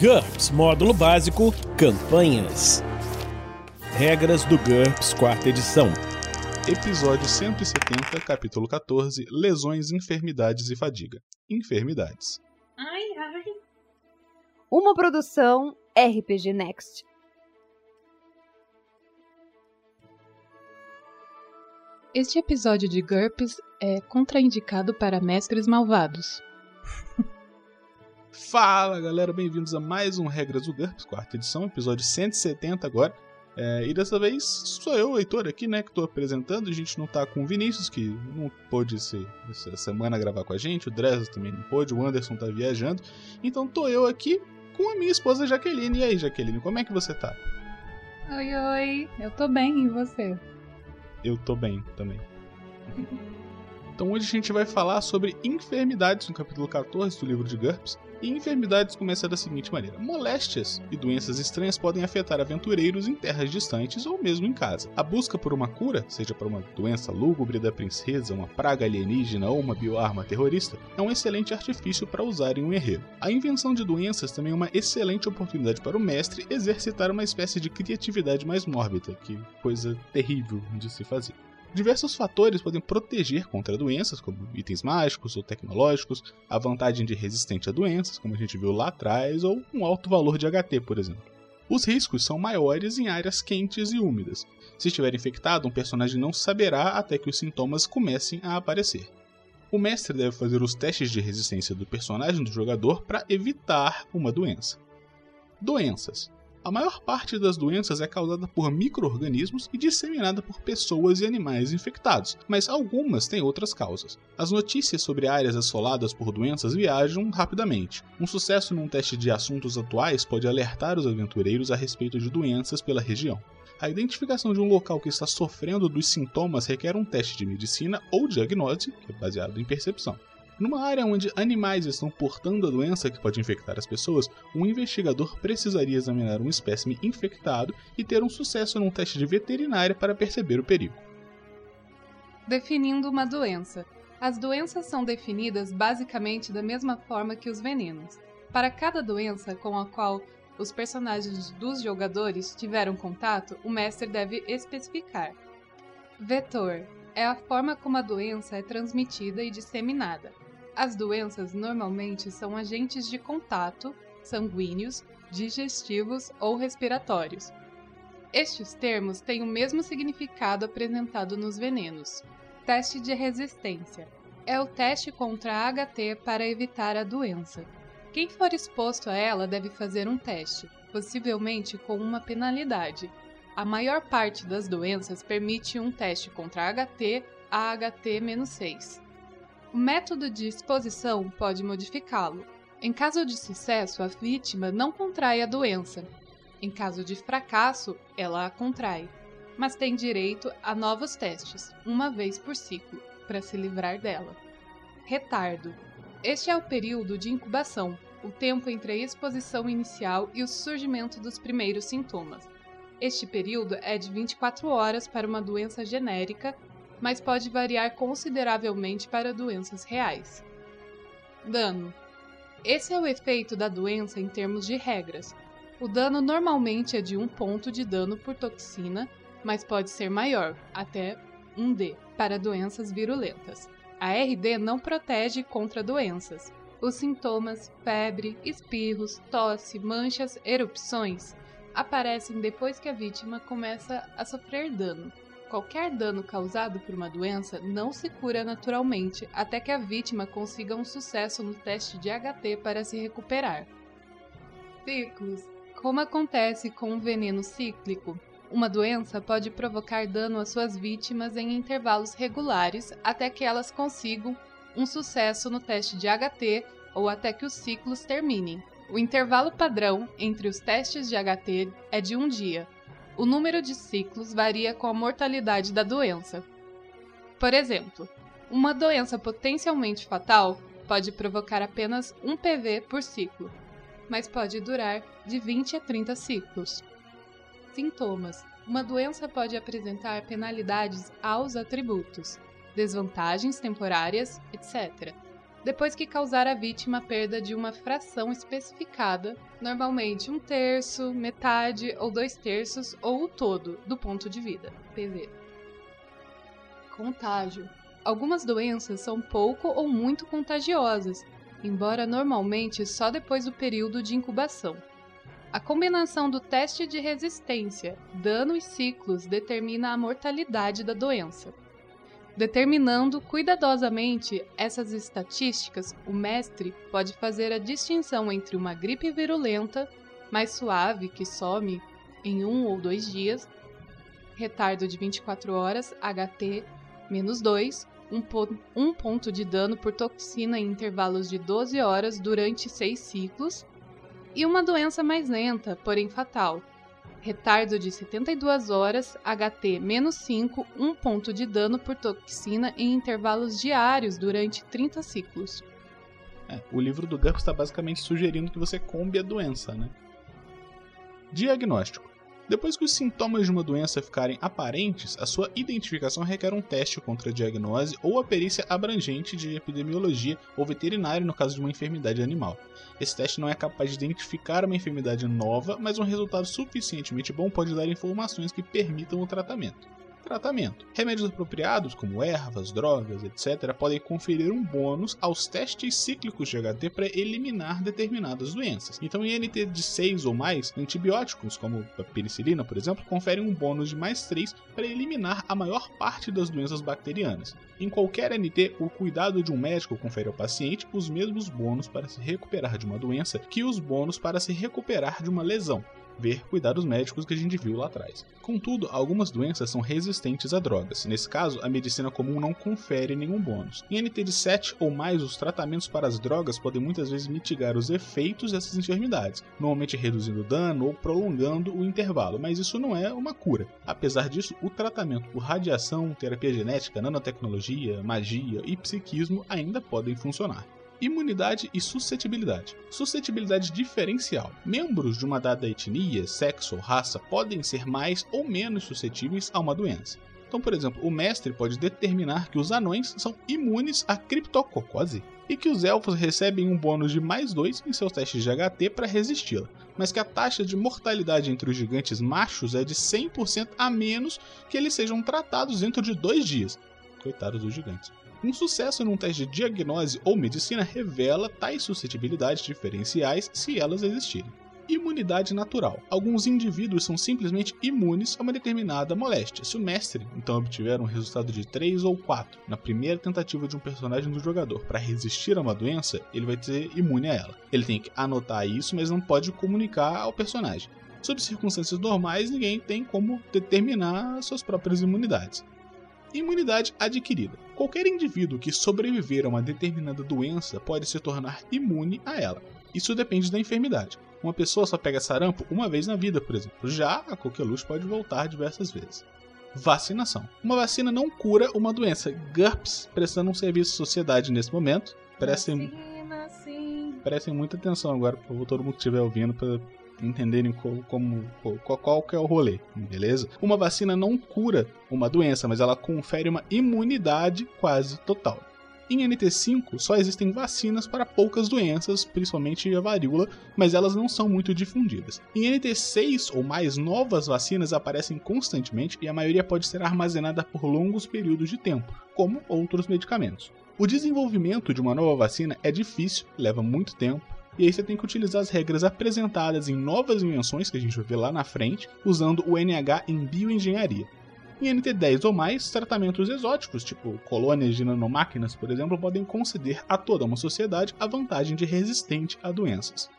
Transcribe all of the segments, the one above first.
GURPS Módulo Básico Campanhas. Regras do GURPS Quarta Edição. Episódio 170, capítulo 14: Lesões, enfermidades e fadiga. Enfermidades. Ai, ai. Uma produção RPG Next. Este episódio de GURPS é contraindicado para mestres malvados. Fala galera, bem-vindos a mais um Regras do GURPS, quarta edição, episódio 170 agora. É, e dessa vez sou eu, o Heitor, aqui, né, que tô apresentando. A gente não tá com o Vinícius, que não pôde ser, essa semana gravar com a gente, o Dresden também não pôde, o Anderson tá viajando. Então tô eu aqui com a minha esposa Jaqueline. E aí, Jaqueline, como é que você tá? Oi, oi. Eu tô bem, e você? Eu tô bem também. Então hoje a gente vai falar sobre enfermidades no capítulo 14 do livro de GURPS. E enfermidades começa da seguinte maneira: moléstias e doenças estranhas podem afetar aventureiros em terras distantes ou mesmo em casa. A busca por uma cura, seja para uma doença lúgubre da princesa, uma praga alienígena ou uma bioarma terrorista, é um excelente artifício para usar em um herreiro. A invenção de doenças também é uma excelente oportunidade para o mestre exercitar uma espécie de criatividade mais mórbida, que coisa terrível de se fazer. Diversos fatores podem proteger contra doenças, como itens mágicos ou tecnológicos, a vantagem de resistente a doenças, como a gente viu lá atrás, ou um alto valor de HT, por exemplo. Os riscos são maiores em áreas quentes e úmidas. Se estiver infectado, um personagem não saberá até que os sintomas comecem a aparecer. O mestre deve fazer os testes de resistência do personagem do jogador para evitar uma doença. Doenças. A maior parte das doenças é causada por micro-organismos e disseminada por pessoas e animais infectados, mas algumas têm outras causas. As notícias sobre áreas assoladas por doenças viajam rapidamente. Um sucesso num teste de assuntos atuais pode alertar os aventureiros a respeito de doenças pela região. A identificação de um local que está sofrendo dos sintomas requer um teste de medicina ou diagnose, que é baseado em percepção. Numa área onde animais estão portando a doença que pode infectar as pessoas, um investigador precisaria examinar um espécime infectado e ter um sucesso num teste de veterinária para perceber o perigo. Definindo uma doença. As doenças são definidas basicamente da mesma forma que os venenos. Para cada doença com a qual os personagens dos jogadores tiveram contato, o mestre deve especificar. Vetor é a forma como a doença é transmitida e disseminada. As doenças normalmente são agentes de contato, sanguíneos, digestivos ou respiratórios. Estes termos têm o mesmo significado apresentado nos venenos. Teste de resistência é o teste contra a HT para evitar a doença. Quem for exposto a ela deve fazer um teste, possivelmente com uma penalidade. A maior parte das doenças permite um teste contra HT a HT-6. O método de exposição pode modificá-lo. Em caso de sucesso, a vítima não contrai a doença. Em caso de fracasso, ela a contrai, mas tem direito a novos testes, uma vez por ciclo, para se livrar dela. Retardo. Este é o período de incubação, o tempo entre a exposição inicial e o surgimento dos primeiros sintomas. Este período é de 24 horas para uma doença genérica mas pode variar consideravelmente para doenças reais. Dano: Esse é o efeito da doença em termos de regras. O dano normalmente é de 1 ponto de dano por toxina, mas pode ser maior, até 1D, para doenças virulentas. A RD não protege contra doenças. Os sintomas, febre, espirros, tosse, manchas, erupções aparecem depois que a vítima começa a sofrer dano. Qualquer dano causado por uma doença não se cura naturalmente até que a vítima consiga um sucesso no teste de HT para se recuperar. Ciclos. Como acontece com o veneno cíclico, uma doença pode provocar dano às suas vítimas em intervalos regulares até que elas consigam um sucesso no teste de HT ou até que os ciclos terminem. O intervalo padrão entre os testes de HT é de um dia, o número de ciclos varia com a mortalidade da doença. Por exemplo, uma doença potencialmente fatal pode provocar apenas um PV por ciclo, mas pode durar de 20 a 30 ciclos. Sintomas: Uma doença pode apresentar penalidades aos atributos, desvantagens temporárias, etc., depois que causar à vítima a perda de uma fração especificada, normalmente um terço, metade ou dois terços ou o todo do ponto de vida, PV. Contágio. Algumas doenças são pouco ou muito contagiosas, embora normalmente só depois do período de incubação. A combinação do teste de resistência, dano e ciclos determina a mortalidade da doença. Determinando cuidadosamente essas estatísticas, o mestre pode fazer a distinção entre uma gripe virulenta, mais suave, que some em um ou dois dias, retardo de 24 horas, HT menos 2, um, po um ponto de dano por toxina em intervalos de 12 horas durante seis ciclos, e uma doença mais lenta, porém fatal. Retardo de 72 horas, HT menos 5, um ponto de dano por toxina em intervalos diários durante 30 ciclos. É, o livro do GURPS está basicamente sugerindo que você combe a doença, né? Diagnóstico. Depois que os sintomas de uma doença ficarem aparentes, a sua identificação requer um teste contra a diagnose ou a perícia abrangente de epidemiologia ou veterinário no caso de uma enfermidade animal. Esse teste não é capaz de identificar uma enfermidade nova, mas um resultado suficientemente bom pode dar informações que permitam o tratamento. Tratamento. Remédios apropriados, como ervas, drogas, etc., podem conferir um bônus aos testes cíclicos de HT para eliminar determinadas doenças. Então, em NT de 6 ou mais, antibióticos, como a penicilina, por exemplo, conferem um bônus de mais 3 para eliminar a maior parte das doenças bacterianas. Em qualquer NT, o cuidado de um médico confere ao paciente os mesmos bônus para se recuperar de uma doença que os bônus para se recuperar de uma lesão ver cuidados médicos que a gente viu lá atrás. Contudo, algumas doenças são resistentes a drogas. Nesse caso, a medicina comum não confere nenhum bônus. Em NT de 7 ou mais, os tratamentos para as drogas podem muitas vezes mitigar os efeitos dessas enfermidades, normalmente reduzindo o dano ou prolongando o intervalo, mas isso não é uma cura. Apesar disso, o tratamento por radiação, terapia genética, nanotecnologia, magia e psiquismo ainda podem funcionar imunidade e suscetibilidade. Suscetibilidade diferencial. Membros de uma dada etnia, sexo ou raça podem ser mais ou menos suscetíveis a uma doença. Então, por exemplo, o mestre pode determinar que os anões são imunes à criptococose e que os elfos recebem um bônus de mais 2 em seus testes de HT para resisti-la, mas que a taxa de mortalidade entre os gigantes machos é de 100% a menos que eles sejam tratados dentro de dois dias. Coitados dos gigantes. Um sucesso num teste de diagnose ou medicina revela tais suscetibilidades diferenciais se elas existirem. Imunidade natural. Alguns indivíduos são simplesmente imunes a uma determinada moléstia. Se o mestre então obtiver um resultado de 3 ou 4 na primeira tentativa de um personagem do jogador para resistir a uma doença, ele vai ser imune a ela. Ele tem que anotar isso, mas não pode comunicar ao personagem. Sob circunstâncias normais, ninguém tem como determinar suas próprias imunidades. Imunidade adquirida. Qualquer indivíduo que sobreviver a uma determinada doença pode se tornar imune a ela. Isso depende da enfermidade. Uma pessoa só pega sarampo uma vez na vida, por exemplo. Já a coqueluche pode voltar diversas vezes. Vacinação. Uma vacina não cura uma doença. GURPS prestando um serviço à sociedade nesse momento. Prestem, prestem muita atenção agora, por favor, todo mundo que estiver ouvindo, para entenderem como, como qual, qual que é o rolê, beleza? Uma vacina não cura uma doença, mas ela confere uma imunidade quase total. Em NT5 só existem vacinas para poucas doenças, principalmente a varíola, mas elas não são muito difundidas. Em NT6 ou mais, novas vacinas aparecem constantemente e a maioria pode ser armazenada por longos períodos de tempo, como outros medicamentos. O desenvolvimento de uma nova vacina é difícil, leva muito tempo, e aí você tem que utilizar as regras apresentadas em novas invenções, que a gente vai ver lá na frente, usando o NH em bioengenharia. Em NT10 ou mais, tratamentos exóticos, tipo colônias de nanomáquinas, por exemplo, podem conceder a toda uma sociedade a vantagem de resistente a doenças.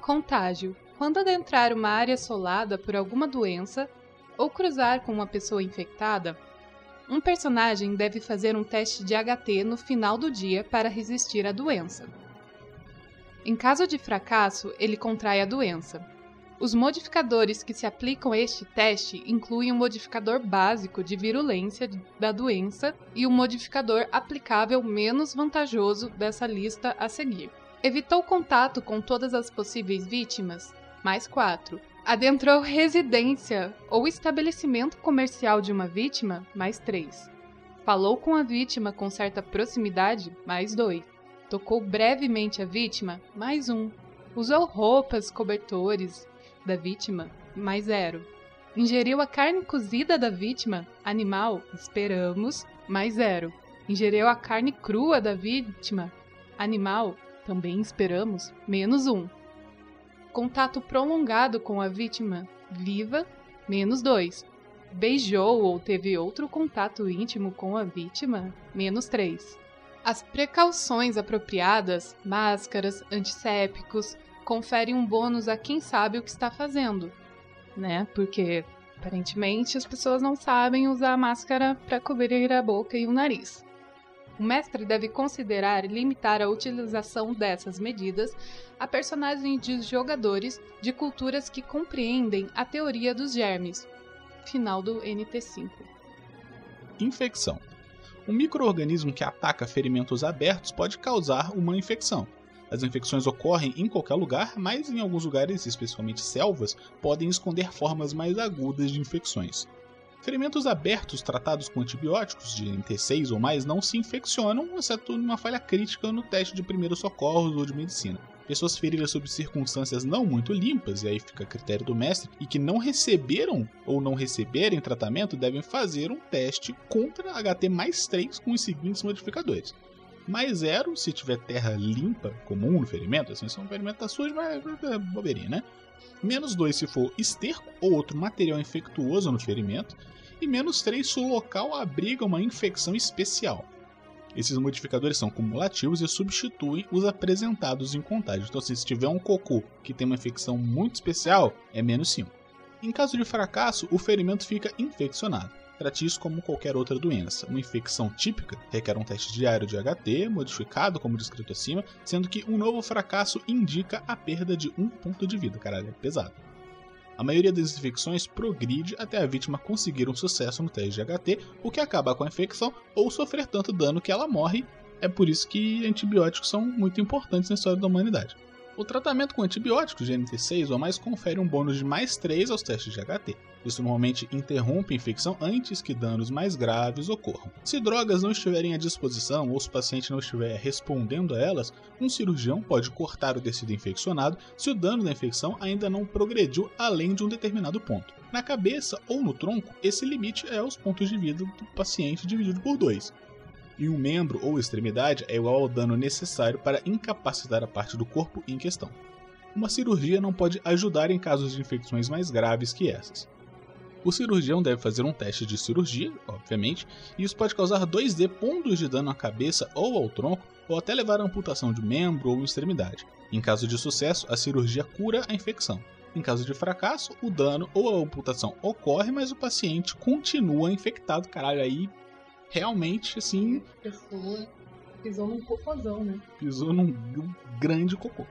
Contágio. Quando adentrar uma área assolada por alguma doença ou cruzar com uma pessoa infectada, um personagem deve fazer um teste de HT no final do dia para resistir à doença. Em caso de fracasso, ele contrai a doença. Os modificadores que se aplicam a este teste incluem o um modificador básico de virulência da doença e o um modificador aplicável menos vantajoso dessa lista a seguir. Evitou contato com todas as possíveis vítimas? Mais 4. Adentrou residência ou estabelecimento comercial de uma vítima? Mais 3. Falou com a vítima com certa proximidade? Mais 2 Tocou brevemente a vítima, mais um. Usou roupas, cobertores da vítima, mais zero. Ingeriu a carne cozida da vítima, animal, esperamos, mais zero. Ingeriu a carne crua da vítima, animal, também esperamos, menos um. Contato prolongado com a vítima, viva, menos dois. Beijou ou teve outro contato íntimo com a vítima, menos três. As precauções apropriadas, máscaras, antissépticos, conferem um bônus a quem sabe o que está fazendo, né? Porque aparentemente as pessoas não sabem usar máscara para cobrir a boca e o nariz. O mestre deve considerar limitar a utilização dessas medidas a personagens de jogadores de culturas que compreendem a teoria dos germes. Final do NT5. Infecção. Um microorganismo que ataca ferimentos abertos pode causar uma infecção. As infecções ocorrem em qualquer lugar, mas em alguns lugares, especialmente selvas, podem esconder formas mais agudas de infecções. Ferimentos abertos tratados com antibióticos de NT6 ou mais não se infeccionam, exceto numa falha crítica no teste de primeiros socorros ou de medicina. Pessoas feridas sob circunstâncias não muito limpas, e aí fica a critério do mestre, e que não receberam ou não receberem tratamento devem fazer um teste contra HT mais 3 com os seguintes modificadores. Mais 0 se tiver terra limpa, comum no ferimento, assim, se o ferimento tá sujo, vai é bobeirinha, né? Menos 2 se for esterco ou outro material infectuoso no ferimento, e menos 3 se o local abriga uma infecção especial. Esses modificadores são cumulativos e substituem os apresentados em contagem. Então, assim, se tiver um cocô que tem uma infecção muito especial, é menos 5. Em caso de fracasso, o ferimento fica infeccionado. Trate isso como qualquer outra doença. Uma infecção típica requer um teste diário de HT, modificado como descrito acima, sendo que um novo fracasso indica a perda de um ponto de vida. Caralho, é pesado. A maioria das infecções progride até a vítima conseguir um sucesso no teste de HT, o que acaba com a infecção ou sofrer tanto dano que ela morre. É por isso que antibióticos são muito importantes na história da humanidade. O tratamento com antibióticos de NT6 ou mais confere um bônus de mais 3 aos testes de HT. Isso normalmente interrompe a infecção antes que danos mais graves ocorram. Se drogas não estiverem à disposição ou se o paciente não estiver respondendo a elas, um cirurgião pode cortar o tecido infeccionado se o dano da infecção ainda não progrediu além de um determinado ponto. Na cabeça ou no tronco, esse limite é os pontos de vida do paciente dividido por 2 e um membro ou extremidade é igual ao dano necessário para incapacitar a parte do corpo em questão. Uma cirurgia não pode ajudar em casos de infecções mais graves que essas. O cirurgião deve fazer um teste de cirurgia, obviamente, e isso pode causar 2D pontos de dano à cabeça ou ao tronco, ou até levar à amputação de membro ou extremidade. Em caso de sucesso, a cirurgia cura a infecção. Em caso de fracasso, o dano ou a amputação ocorre, mas o paciente continua infectado. Caralho, aí realmente, assim. Pessoa pisou num cocôzão, né? Pisou num, num grande cocô.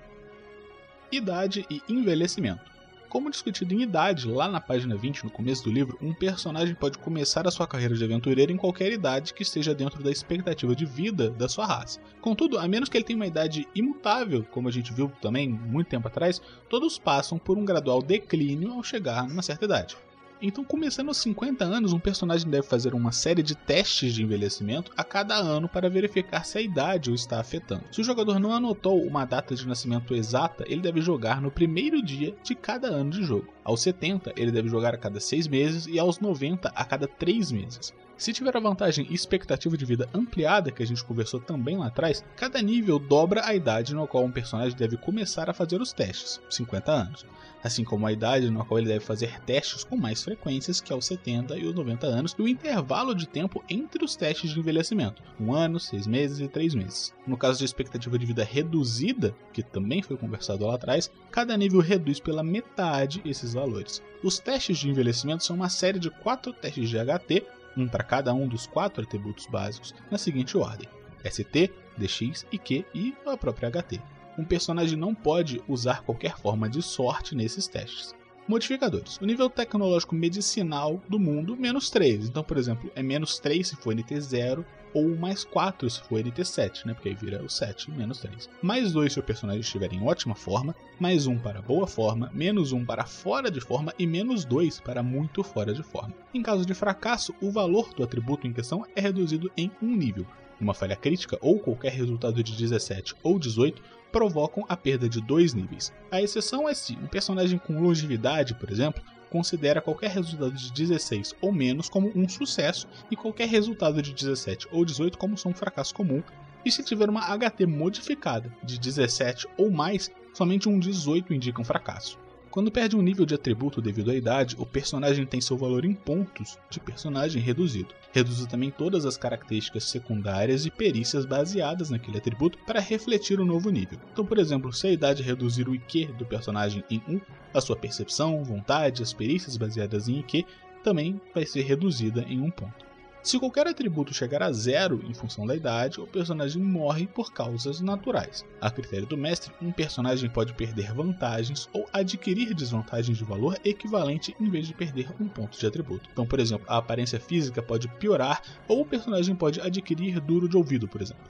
Idade e envelhecimento. Como discutido em idade, lá na página 20, no começo do livro, um personagem pode começar a sua carreira de aventureiro em qualquer idade que esteja dentro da expectativa de vida da sua raça. Contudo, a menos que ele tenha uma idade imutável, como a gente viu também muito tempo atrás, todos passam por um gradual declínio ao chegar numa certa idade. Então, começando aos 50 anos, um personagem deve fazer uma série de testes de envelhecimento a cada ano para verificar se a idade o está afetando. Se o jogador não anotou uma data de nascimento exata, ele deve jogar no primeiro dia de cada ano de jogo. Aos 70, ele deve jogar a cada 6 meses e aos 90 a cada 3 meses. Se tiver a vantagem expectativa de vida ampliada, que a gente conversou também lá atrás, cada nível dobra a idade no qual um personagem deve começar a fazer os testes, 50 anos, assim como a idade no qual ele deve fazer testes com mais frequências, que é os 70 e os 90 anos, e o intervalo de tempo entre os testes de envelhecimento, um ano, seis meses e três meses. No caso de expectativa de vida reduzida, que também foi conversado lá atrás, cada nível reduz pela metade esses valores. Os testes de envelhecimento são uma série de quatro testes de HT um para cada um dos quatro atributos básicos, na seguinte ordem: ST, DX, IQ e a própria HT. Um personagem não pode usar qualquer forma de sorte nesses testes. Modificadores. O nível tecnológico medicinal do mundo, menos 3. Então, por exemplo, é menos 3 se for NT0, ou mais 4 se for NT7, né? Porque aí vira o 7 menos 3. Mais 2 se o personagem estiver em ótima forma, mais 1 para boa forma, menos 1 para fora de forma e menos 2 para muito fora de forma. Em caso de fracasso, o valor do atributo em questão é reduzido em um nível. Uma falha crítica ou qualquer resultado de 17 ou 18 provocam a perda de dois níveis. A exceção é se um personagem com longevidade, por exemplo, considera qualquer resultado de 16 ou menos como um sucesso e qualquer resultado de 17 ou 18 como um fracasso comum, e se tiver uma HT modificada de 17 ou mais, somente um 18 indica um fracasso. Quando perde um nível de atributo devido à idade, o personagem tem seu valor em pontos de personagem reduzido. Reduz também todas as características secundárias e perícias baseadas naquele atributo para refletir o novo nível. Então, por exemplo, se a idade reduzir o IQ do personagem em 1, a sua percepção, vontade, as perícias baseadas em IQ também vai ser reduzida em um ponto. Se qualquer atributo chegar a zero em função da idade, o personagem morre por causas naturais. A critério do mestre, um personagem pode perder vantagens ou adquirir desvantagens de valor equivalente em vez de perder um ponto de atributo. Então, por exemplo, a aparência física pode piorar ou o personagem pode adquirir duro de ouvido, por exemplo.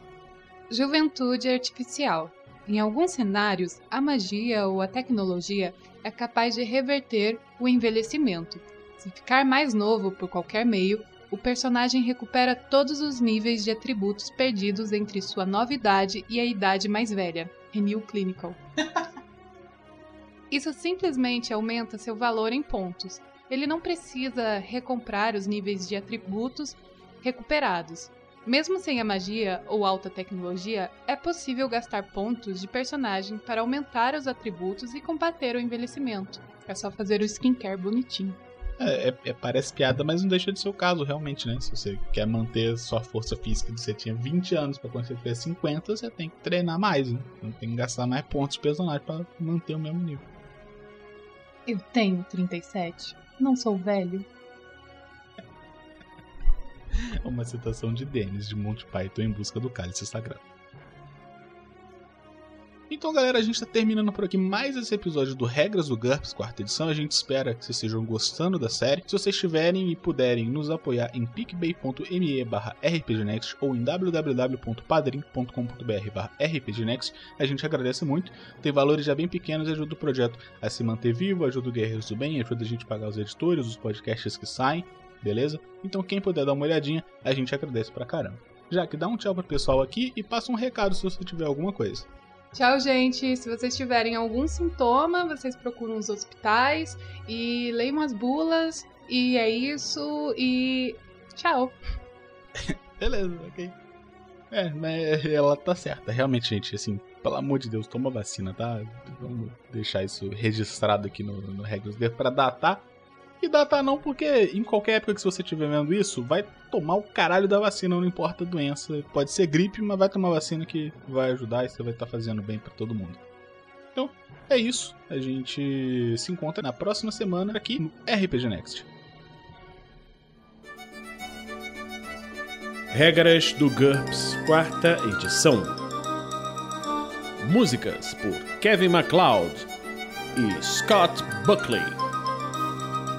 Juventude artificial. Em alguns cenários, a magia ou a tecnologia é capaz de reverter o envelhecimento. Se ficar mais novo por qualquer meio, o personagem recupera todos os níveis de atributos perdidos entre sua nova idade e a idade mais velha. Renew Clinical. Isso simplesmente aumenta seu valor em pontos. Ele não precisa recomprar os níveis de atributos recuperados. Mesmo sem a magia ou alta tecnologia, é possível gastar pontos de personagem para aumentar os atributos e combater o envelhecimento. É só fazer o skincare bonitinho. É, é, é, parece piada, mas não deixa de ser o caso, realmente, né? Se você quer manter sua força física de você tinha 20 anos para quando você tiver 50, você tem que treinar mais, né? Não tem que gastar mais pontos de personagem para manter o mesmo nível. Eu tenho 37. Não sou velho. É uma citação de Dennis de Monty Python em busca do cálice sagrado. Então, galera, a gente está terminando por aqui mais esse episódio do Regras do GURPS, quarta edição. A gente espera que vocês estejam gostando da série. Se vocês tiverem e puderem nos apoiar em picpay.me barra rpgnext ou em www.padrim.com.br barra rpgnext, a gente agradece muito. Tem valores já bem pequenos e ajuda o projeto a se manter vivo, ajuda o Guerreiros do Bem, ajuda a gente a pagar os editores, os podcasts que saem, beleza? Então, quem puder dar uma olhadinha, a gente agradece pra caramba. Já que dá um tchau pro pessoal aqui e passa um recado se você tiver alguma coisa. Tchau, gente. Se vocês tiverem algum sintoma, vocês procuram os hospitais e leiam as bulas. E é isso. E tchau. Beleza, ok. É, mas ela tá certa. Realmente, gente, assim, pelo amor de Deus, toma vacina, tá? Vamos deixar isso registrado aqui no, no Regras para datar e data não, porque em qualquer época que você estiver vendo isso, vai tomar o caralho da vacina, não importa a doença. Pode ser gripe, mas vai tomar vacina que vai ajudar e você vai estar tá fazendo bem para todo mundo. Então, é isso. A gente se encontra na próxima semana aqui no RPG Next. Regras do GURPS, quarta edição. Músicas por Kevin MacLeod e Scott Buckley.